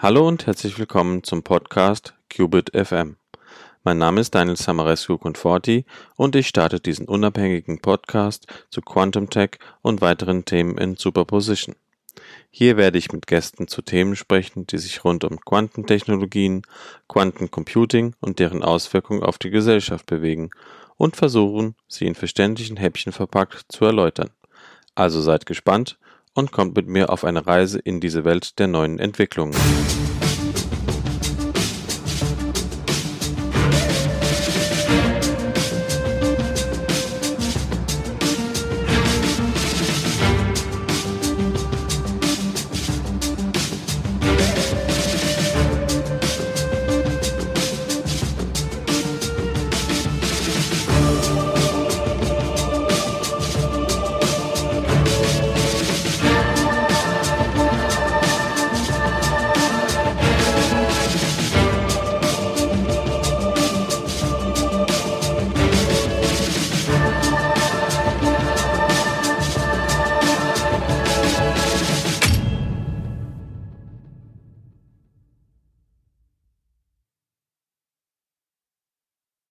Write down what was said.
Hallo und herzlich willkommen zum Podcast Qubit FM. Mein Name ist Daniel Samarescu Conforti und ich starte diesen unabhängigen Podcast zu Quantum Tech und weiteren Themen in Superposition. Hier werde ich mit Gästen zu Themen sprechen, die sich rund um Quantentechnologien, Quantencomputing und deren Auswirkungen auf die Gesellschaft bewegen und versuchen, sie in verständlichen Häppchen verpackt zu erläutern. Also seid gespannt und kommt mit mir auf eine Reise in diese Welt der neuen Entwicklungen.